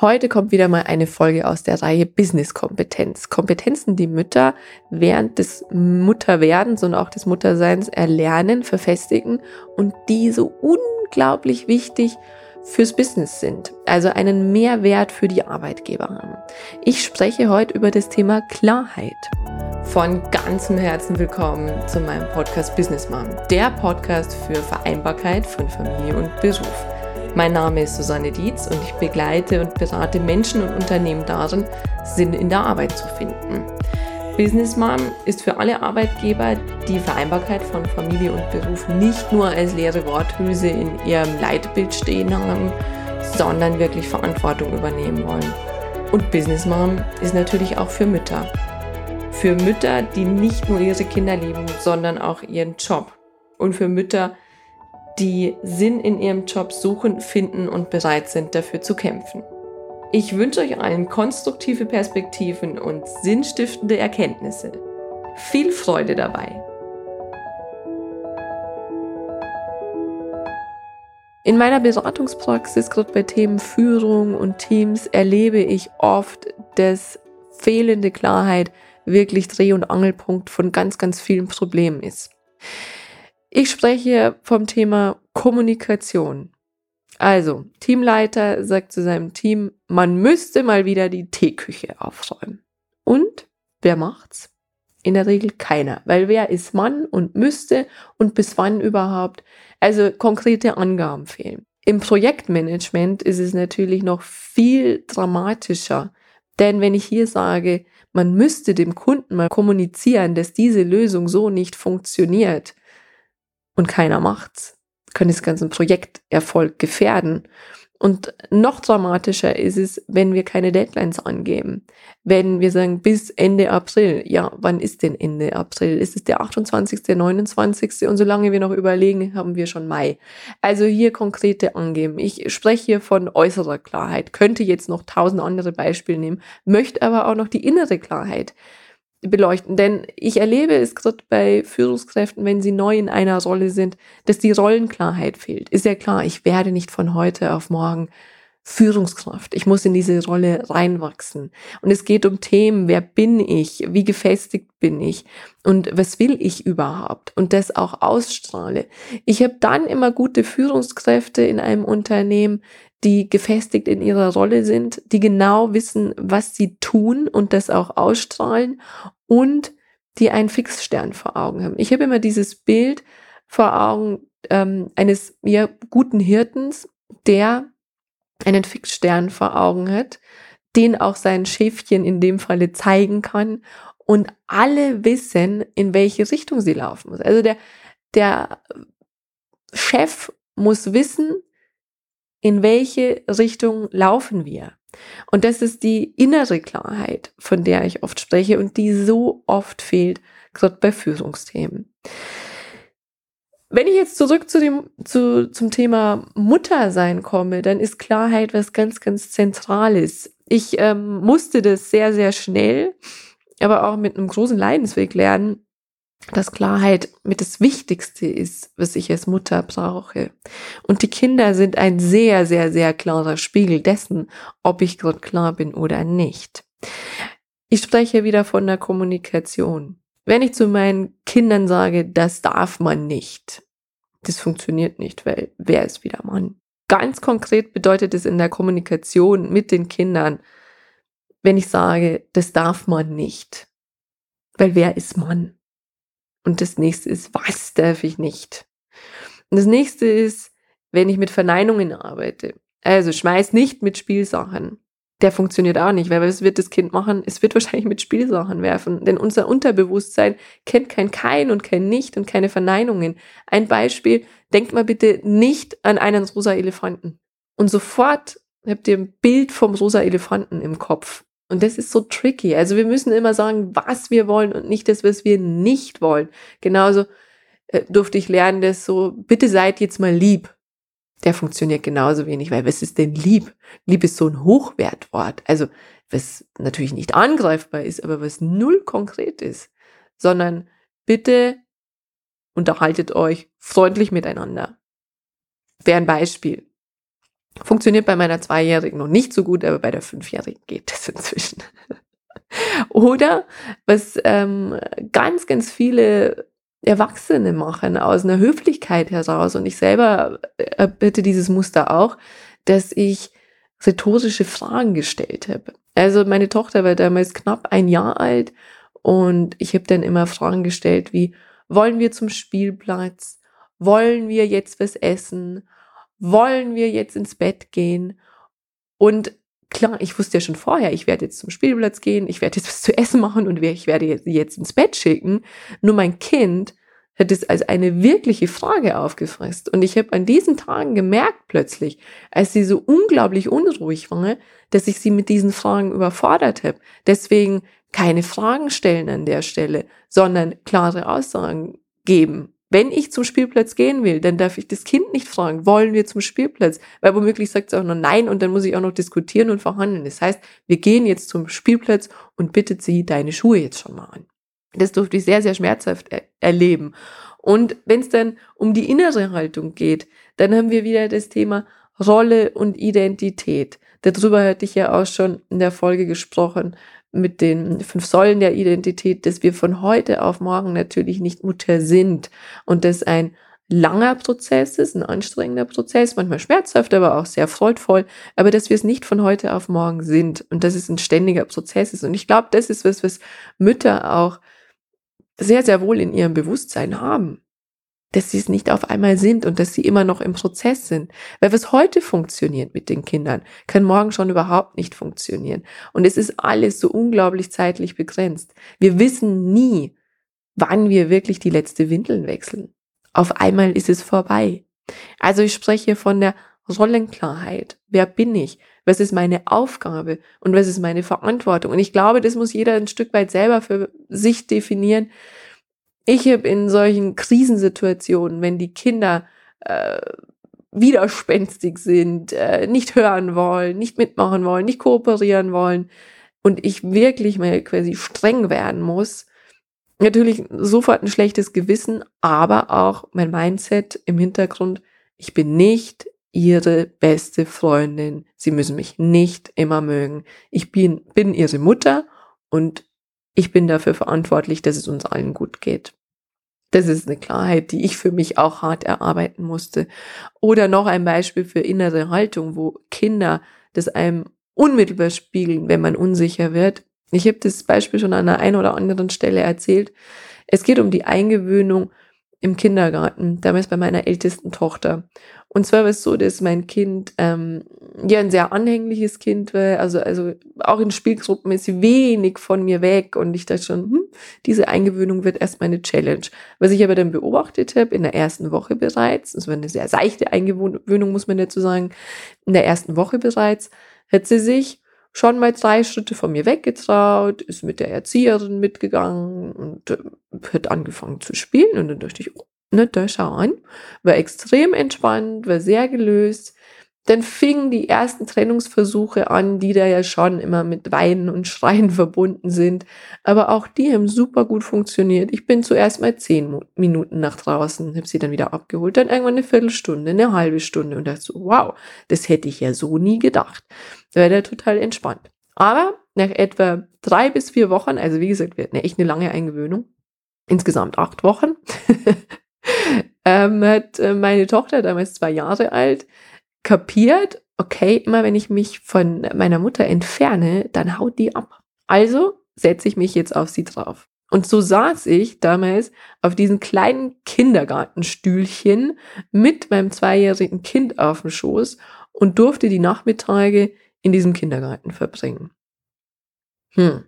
Heute kommt wieder mal eine Folge aus der Reihe Business Kompetenz. Kompetenzen, die Mütter während des Mutterwerdens und auch des Mutterseins erlernen, verfestigen und die so unglaublich wichtig fürs Business sind, also einen Mehrwert für die Arbeitgeber haben. Ich spreche heute über das Thema Klarheit. Von ganzem Herzen willkommen zu meinem Podcast Business Mom, der Podcast für Vereinbarkeit von Familie und Beruf. Mein Name ist Susanne Dietz und ich begleite und berate Menschen und Unternehmen darin, Sinn in der Arbeit zu finden. Business Mom ist für alle Arbeitgeber, die Vereinbarkeit von Familie und Beruf nicht nur als leere Worthülse in ihrem Leitbild stehen haben, sondern wirklich Verantwortung übernehmen wollen. Und Business Mom ist natürlich auch für Mütter. Für Mütter, die nicht nur ihre Kinder lieben, sondern auch ihren Job. Und für Mütter, die Sinn in ihrem Job suchen, finden und bereit sind, dafür zu kämpfen. Ich wünsche euch allen konstruktive Perspektiven und sinnstiftende Erkenntnisse. Viel Freude dabei! In meiner Beratungspraxis, gerade bei Themen Führung und Teams, erlebe ich oft, dass fehlende Klarheit wirklich Dreh- und Angelpunkt von ganz, ganz vielen Problemen ist. Ich spreche vom Thema Kommunikation. Also, Teamleiter sagt zu seinem Team, man müsste mal wieder die Teeküche aufräumen. Und wer macht's? In der Regel keiner, weil wer ist Mann und müsste und bis wann überhaupt? Also konkrete Angaben fehlen. Im Projektmanagement ist es natürlich noch viel dramatischer, denn wenn ich hier sage, man müsste dem Kunden mal kommunizieren, dass diese Lösung so nicht funktioniert, und keiner macht's, können das ganze Projekterfolg gefährden. Und noch dramatischer ist es, wenn wir keine Deadlines angeben. Wenn wir sagen, bis Ende April. Ja, wann ist denn Ende April? Ist es der 28., 29.? Und solange wir noch überlegen, haben wir schon Mai. Also hier konkrete angeben. Ich spreche hier von äußerer Klarheit. Könnte jetzt noch tausend andere Beispiele nehmen, möchte aber auch noch die innere Klarheit beleuchten. Denn ich erlebe es gerade bei Führungskräften, wenn sie neu in einer Rolle sind, dass die Rollenklarheit fehlt. Ist ja klar, ich werde nicht von heute auf morgen Führungskraft. Ich muss in diese Rolle reinwachsen. Und es geht um Themen, wer bin ich, wie gefestigt bin ich und was will ich überhaupt und das auch ausstrahle. Ich habe dann immer gute Führungskräfte in einem Unternehmen, die gefestigt in ihrer Rolle sind, die genau wissen, was sie tun und das auch ausstrahlen und die einen Fixstern vor Augen haben. Ich habe immer dieses Bild vor Augen ähm, eines ja, guten Hirtens, der einen Fixstern vor Augen hat, den auch sein Schäfchen in dem Falle zeigen kann und alle wissen, in welche Richtung sie laufen muss. Also der, der Chef muss wissen, in welche Richtung laufen wir. Und das ist die innere Klarheit, von der ich oft spreche und die so oft fehlt, gerade bei Führungsthemen. Wenn ich jetzt zurück zu dem, zu, zum Thema Muttersein komme, dann ist Klarheit was ganz, ganz Zentrales. Ich ähm, musste das sehr, sehr schnell, aber auch mit einem großen Leidensweg lernen, dass Klarheit mit das Wichtigste ist, was ich als Mutter brauche. Und die Kinder sind ein sehr, sehr, sehr klarer Spiegel dessen, ob ich gerade klar bin oder nicht. Ich spreche wieder von der Kommunikation. Wenn ich zu meinen Kindern sage, das darf man nicht, das funktioniert nicht, weil wer ist wieder Mann? Ganz konkret bedeutet es in der Kommunikation mit den Kindern, wenn ich sage, das darf man nicht, weil wer ist Mann? Und das nächste ist, was darf ich nicht? Und das nächste ist, wenn ich mit Verneinungen arbeite. Also schmeiß nicht mit Spielsachen. Der funktioniert auch nicht, weil was wird das Kind machen? Es wird wahrscheinlich mit Spielsachen werfen, denn unser Unterbewusstsein kennt kein Kein und kein Nicht und keine Verneinungen. Ein Beispiel, denkt mal bitte nicht an einen rosa Elefanten. Und sofort habt ihr ein Bild vom rosa Elefanten im Kopf. Und das ist so tricky. Also wir müssen immer sagen, was wir wollen und nicht das, was wir nicht wollen. Genauso äh, durfte ich lernen, dass so, bitte seid jetzt mal lieb. Der funktioniert genauso wenig, weil was ist denn lieb? Lieb ist so ein Hochwertwort. Also was natürlich nicht angreifbar ist, aber was null konkret ist. Sondern bitte unterhaltet euch freundlich miteinander. Wäre ein Beispiel. Funktioniert bei meiner Zweijährigen noch nicht so gut, aber bei der Fünfjährigen geht das inzwischen. Oder was ähm, ganz, ganz viele Erwachsene machen aus einer Höflichkeit heraus. Und ich selber äh, bitte dieses Muster auch, dass ich rhetorische Fragen gestellt habe. Also meine Tochter war damals knapp ein Jahr alt und ich habe dann immer Fragen gestellt wie, wollen wir zum Spielplatz? Wollen wir jetzt was essen? Wollen wir jetzt ins Bett gehen? Und klar, ich wusste ja schon vorher, ich werde jetzt zum Spielplatz gehen, ich werde jetzt was zu essen machen und ich werde jetzt, jetzt ins Bett schicken. Nur mein Kind hat es als eine wirkliche Frage aufgefasst. Und ich habe an diesen Tagen gemerkt plötzlich, als sie so unglaublich unruhig war, dass ich sie mit diesen Fragen überfordert habe. Deswegen keine Fragen stellen an der Stelle, sondern klare Aussagen geben. Wenn ich zum Spielplatz gehen will, dann darf ich das Kind nicht fragen, wollen wir zum Spielplatz? Weil womöglich sagt es auch noch nein und dann muss ich auch noch diskutieren und verhandeln. Das heißt, wir gehen jetzt zum Spielplatz und bittet sie deine Schuhe jetzt schon mal an. Das durfte ich sehr, sehr schmerzhaft er erleben. Und wenn es dann um die innere Haltung geht, dann haben wir wieder das Thema Rolle und Identität. Darüber hatte ich ja auch schon in der Folge gesprochen mit den fünf Säulen der Identität, dass wir von heute auf morgen natürlich nicht Mutter sind und dass ein langer Prozess ist, ein anstrengender Prozess, manchmal schmerzhaft, aber auch sehr freudvoll, aber dass wir es nicht von heute auf morgen sind und dass es ein ständiger Prozess ist. Und ich glaube, das ist was, was Mütter auch sehr, sehr wohl in ihrem Bewusstsein haben, dass sie es nicht auf einmal sind und dass sie immer noch im Prozess sind. Weil was heute funktioniert mit den Kindern, kann morgen schon überhaupt nicht funktionieren. Und es ist alles so unglaublich zeitlich begrenzt. Wir wissen nie, wann wir wirklich die letzte Windeln wechseln. Auf einmal ist es vorbei. Also ich spreche von der Rollenklarheit. Wer bin ich? Was ist meine Aufgabe? Und was ist meine Verantwortung? Und ich glaube, das muss jeder ein Stück weit selber für sich definieren. Ich habe in solchen Krisensituationen, wenn die Kinder äh, widerspenstig sind, äh, nicht hören wollen, nicht mitmachen wollen, nicht kooperieren wollen und ich wirklich mal quasi streng werden muss, natürlich sofort ein schlechtes Gewissen, aber auch mein Mindset im Hintergrund, ich bin nicht ihre beste Freundin. Sie müssen mich nicht immer mögen. Ich bin, bin ihre Mutter und ich bin dafür verantwortlich, dass es uns allen gut geht. Das ist eine Klarheit, die ich für mich auch hart erarbeiten musste. Oder noch ein Beispiel für innere Haltung, wo Kinder das einem unmittelbar spiegeln, wenn man unsicher wird. Ich habe das Beispiel schon an der einen oder anderen Stelle erzählt. Es geht um die Eingewöhnung im Kindergarten, damals bei meiner ältesten Tochter. Und zwar war es so, dass mein Kind ähm, ja ein sehr anhängliches Kind war, also, also auch in Spielgruppen ist sie wenig von mir weg und ich dachte schon, hm, diese Eingewöhnung wird erstmal eine Challenge. Was ich aber dann beobachtet habe, in der ersten Woche bereits, das war eine sehr seichte Eingewöhnung, muss man dazu sagen, in der ersten Woche bereits, hat sie sich schon mal drei Schritte von mir weggetraut, ist mit der Erzieherin mitgegangen und äh, hat angefangen zu spielen. Und dann dachte ich, oh, ne, da schau an. War extrem entspannt, war sehr gelöst. Dann fingen die ersten Trennungsversuche an, die da ja schon immer mit Weinen und Schreien verbunden sind. Aber auch die haben super gut funktioniert. Ich bin zuerst mal zehn Minuten nach draußen, habe sie dann wieder abgeholt, dann irgendwann eine Viertelstunde, eine halbe Stunde und dachte so, wow, das hätte ich ja so nie gedacht. Da war der total entspannt. Aber nach etwa drei bis vier Wochen, also wie gesagt, wir hatten echt eine lange Eingewöhnung, insgesamt acht Wochen, ähm, hat äh, meine Tochter, damals zwei Jahre alt, kapiert, okay, immer wenn ich mich von meiner Mutter entferne, dann haut die ab. Also setze ich mich jetzt auf sie drauf. Und so saß ich damals auf diesem kleinen Kindergartenstühlchen mit meinem zweijährigen Kind auf dem Schoß und durfte die Nachmittage in diesem Kindergarten verbringen. Hm.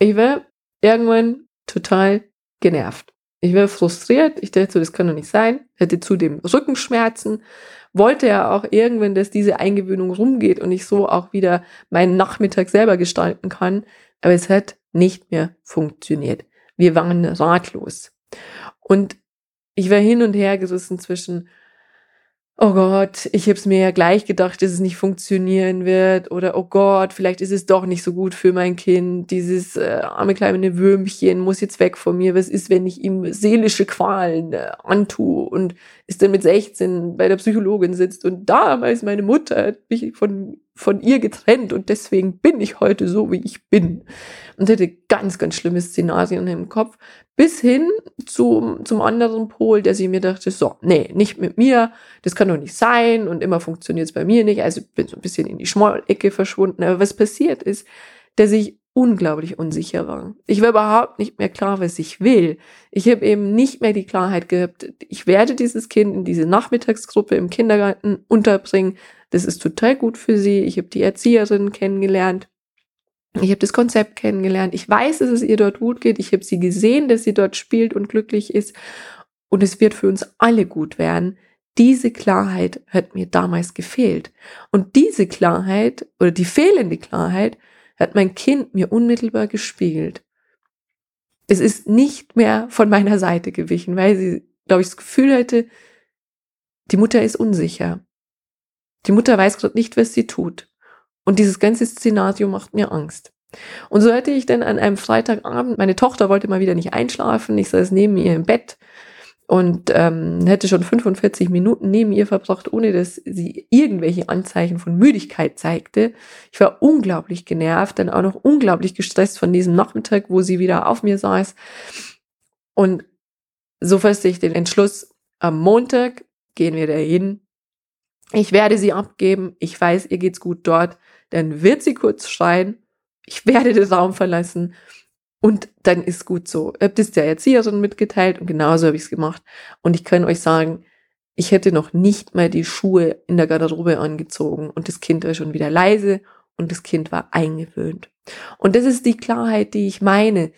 Ich war irgendwann total genervt. Ich war frustriert. Ich dachte so, das kann doch nicht sein. Hatte zudem Rückenschmerzen. Wollte ja auch irgendwann, dass diese Eingewöhnung rumgeht und ich so auch wieder meinen Nachmittag selber gestalten kann. Aber es hat nicht mehr funktioniert. Wir waren ratlos. Und ich war hin und her gerissen zwischen, oh Gott, ich habe es mir ja gleich gedacht, dass es nicht funktionieren wird oder oh Gott, vielleicht ist es doch nicht so gut für mein Kind. Dieses äh, arme kleine Würmchen muss jetzt weg von mir. Was ist, wenn ich ihm seelische Qualen äh, antue und ist dann mit 16 bei der Psychologin sitzt und damals meine Mutter hat mich von von ihr getrennt und deswegen bin ich heute so, wie ich bin. Und hätte ganz, ganz schlimme Szenarien im Kopf, bis hin zum, zum anderen Pol, der sie mir dachte, so, nee, nicht mit mir, das kann doch nicht sein und immer funktioniert es bei mir nicht. Also bin so ein bisschen in die Schmollecke verschwunden. Aber was passiert ist, dass ich unglaublich unsicher war. Ich war überhaupt nicht mehr klar, was ich will. Ich habe eben nicht mehr die Klarheit gehabt, ich werde dieses Kind in diese Nachmittagsgruppe im Kindergarten unterbringen. Das ist total gut für sie. Ich habe die Erzieherin kennengelernt. Ich habe das Konzept kennengelernt. Ich weiß, dass es ihr dort gut geht. Ich habe sie gesehen, dass sie dort spielt und glücklich ist. Und es wird für uns alle gut werden. Diese Klarheit hat mir damals gefehlt. Und diese Klarheit oder die fehlende Klarheit hat mein Kind mir unmittelbar gespiegelt. Es ist nicht mehr von meiner Seite gewichen, weil sie, glaube ich, das Gefühl hatte, die Mutter ist unsicher. Die Mutter weiß gerade nicht, was sie tut. Und dieses ganze Szenario macht mir Angst. Und so hatte ich dann an einem Freitagabend, meine Tochter wollte mal wieder nicht einschlafen, ich saß neben ihr im Bett und ähm, hätte schon 45 Minuten neben ihr verbracht, ohne dass sie irgendwelche Anzeichen von Müdigkeit zeigte. Ich war unglaublich genervt, dann auch noch unglaublich gestresst von diesem Nachmittag, wo sie wieder auf mir saß. Und so fasste ich den Entschluss, am Montag gehen wir dahin. Ich werde sie abgeben. Ich weiß, ihr geht's gut dort. Dann wird sie kurz schreien. Ich werde den Raum verlassen und dann ist gut so. Ich habe das der Erzieherin mitgeteilt und genauso habe ich es gemacht. Und ich kann euch sagen, ich hätte noch nicht mal die Schuhe in der Garderobe angezogen und das Kind war schon wieder leise und das Kind war eingewöhnt. Und das ist die Klarheit, die ich meine,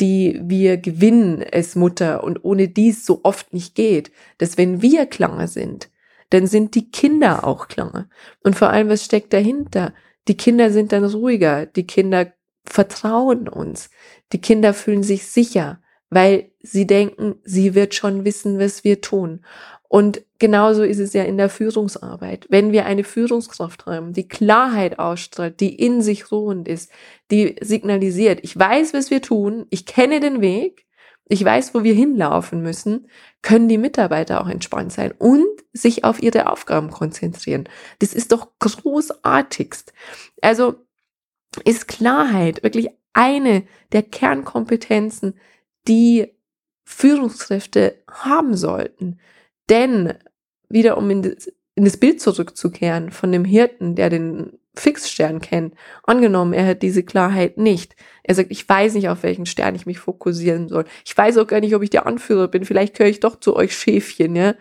die wir gewinnen als Mutter und ohne dies so oft nicht geht, dass wenn wir klar sind, dann sind die Kinder auch klar. Und vor allem, was steckt dahinter? Die Kinder sind dann ruhiger, die Kinder vertrauen uns. Die Kinder fühlen sich sicher, weil sie denken, sie wird schon wissen, was wir tun. Und genauso ist es ja in der Führungsarbeit. Wenn wir eine Führungskraft haben, die Klarheit ausstrahlt, die in sich ruhend ist, die signalisiert, ich weiß, was wir tun, ich kenne den Weg, ich weiß, wo wir hinlaufen müssen, können die Mitarbeiter auch entspannt sein und sich auf ihre Aufgaben konzentrieren. Das ist doch großartigst. Also ist Klarheit wirklich eine der Kernkompetenzen, die Führungskräfte haben sollten. Denn, wieder um in das, in das Bild zurückzukehren von dem Hirten, der den Fixstern kennt, angenommen, er hat diese Klarheit nicht. Er sagt, ich weiß nicht, auf welchen Stern ich mich fokussieren soll. Ich weiß auch gar nicht, ob ich der Anführer bin. Vielleicht gehöre ich doch zu euch Schäfchen, ja.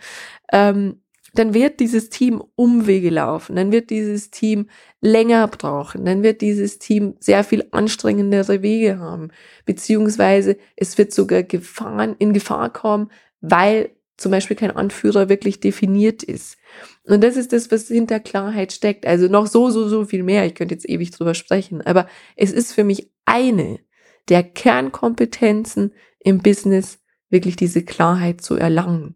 Ähm, dann wird dieses Team Umwege laufen, dann wird dieses Team länger brauchen, dann wird dieses Team sehr viel anstrengendere Wege haben, beziehungsweise es wird sogar Gefahren, in Gefahr kommen, weil zum Beispiel kein Anführer wirklich definiert ist. Und das ist das, was hinter Klarheit steckt. Also noch so, so, so viel mehr. Ich könnte jetzt ewig drüber sprechen, aber es ist für mich eine der Kernkompetenzen im Business, wirklich diese Klarheit zu erlangen.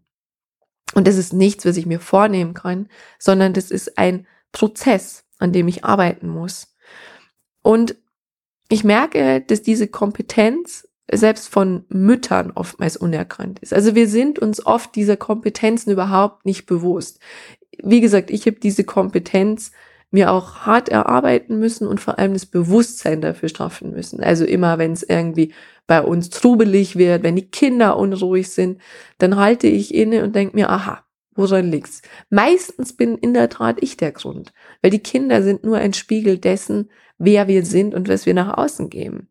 Und das ist nichts, was ich mir vornehmen kann, sondern das ist ein Prozess, an dem ich arbeiten muss. Und ich merke, dass diese Kompetenz selbst von Müttern oftmals unerkannt ist. Also wir sind uns oft dieser Kompetenzen überhaupt nicht bewusst. Wie gesagt, ich habe diese Kompetenz mir auch hart erarbeiten müssen und vor allem das Bewusstsein dafür straffen müssen. Also immer, wenn es irgendwie bei uns trubelig wird, wenn die Kinder unruhig sind, dann halte ich inne und denke mir, aha, woran liegt's? Meistens bin in der Tat ich der Grund, weil die Kinder sind nur ein Spiegel dessen, wer wir sind und was wir nach außen geben.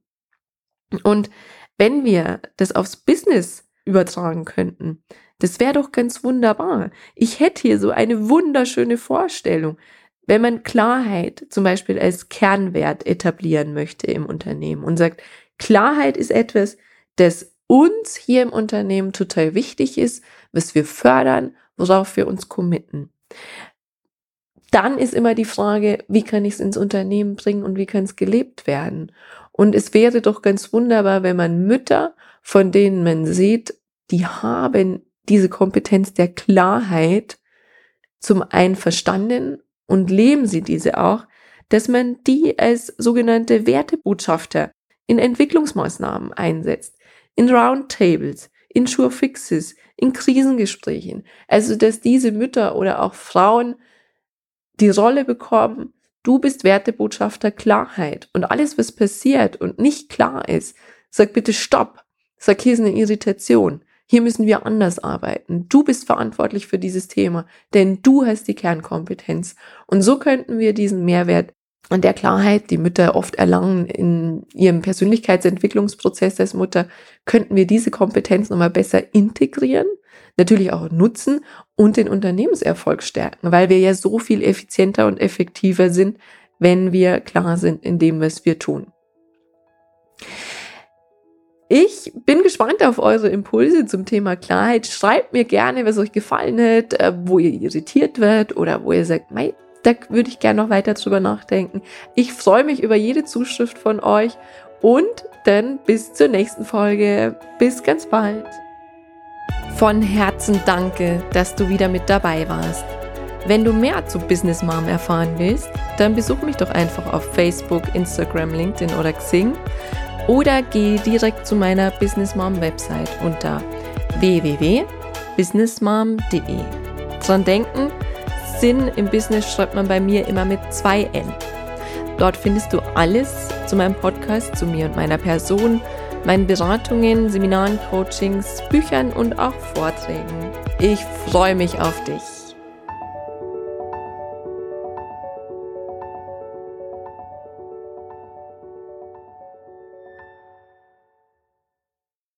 Und wenn wir das aufs Business übertragen könnten, das wäre doch ganz wunderbar. Ich hätte hier so eine wunderschöne Vorstellung. Wenn man Klarheit zum Beispiel als Kernwert etablieren möchte im Unternehmen und sagt, Klarheit ist etwas, das uns hier im Unternehmen total wichtig ist, was wir fördern, worauf wir uns committen. Dann ist immer die Frage, wie kann ich es ins Unternehmen bringen und wie kann es gelebt werden? Und es wäre doch ganz wunderbar, wenn man Mütter, von denen man sieht, die haben diese Kompetenz der Klarheit, zum einen verstanden und leben sie diese auch, dass man die als sogenannte Wertebotschafter in Entwicklungsmaßnahmen einsetzt, in Roundtables, in Surefixes, in Krisengesprächen. Also, dass diese Mütter oder auch Frauen die Rolle bekommen, du bist Wertebotschafter Klarheit und alles, was passiert und nicht klar ist, sag bitte Stopp. Sag, hier ist eine Irritation. Hier müssen wir anders arbeiten. Du bist verantwortlich für dieses Thema, denn du hast die Kernkompetenz. Und so könnten wir diesen Mehrwert an der Klarheit, die Mütter oft erlangen in ihrem Persönlichkeitsentwicklungsprozess als Mutter, könnten wir diese Kompetenz nochmal besser integrieren, natürlich auch nutzen und den Unternehmenserfolg stärken, weil wir ja so viel effizienter und effektiver sind, wenn wir klar sind in dem, was wir tun. Ich bin gespannt auf eure Impulse zum Thema Klarheit. Schreibt mir gerne, was euch gefallen hat, äh, wo ihr irritiert werdet oder wo ihr sagt, mei, da würde ich gerne noch weiter drüber nachdenken. Ich freue mich über jede Zuschrift von euch und dann bis zur nächsten Folge. Bis ganz bald. Von Herzen danke, dass du wieder mit dabei warst. Wenn du mehr zu Business Mom erfahren willst, dann besuch mich doch einfach auf Facebook, Instagram, LinkedIn oder Xing oder geh direkt zu meiner Business Mom Website unter www.businessmom.de. Dran denken, Sinn im Business schreibt man bei mir immer mit zwei N. Dort findest du alles zu meinem Podcast, zu mir und meiner Person, meinen Beratungen, Seminaren, Coachings, Büchern und auch Vorträgen. Ich freue mich auf dich.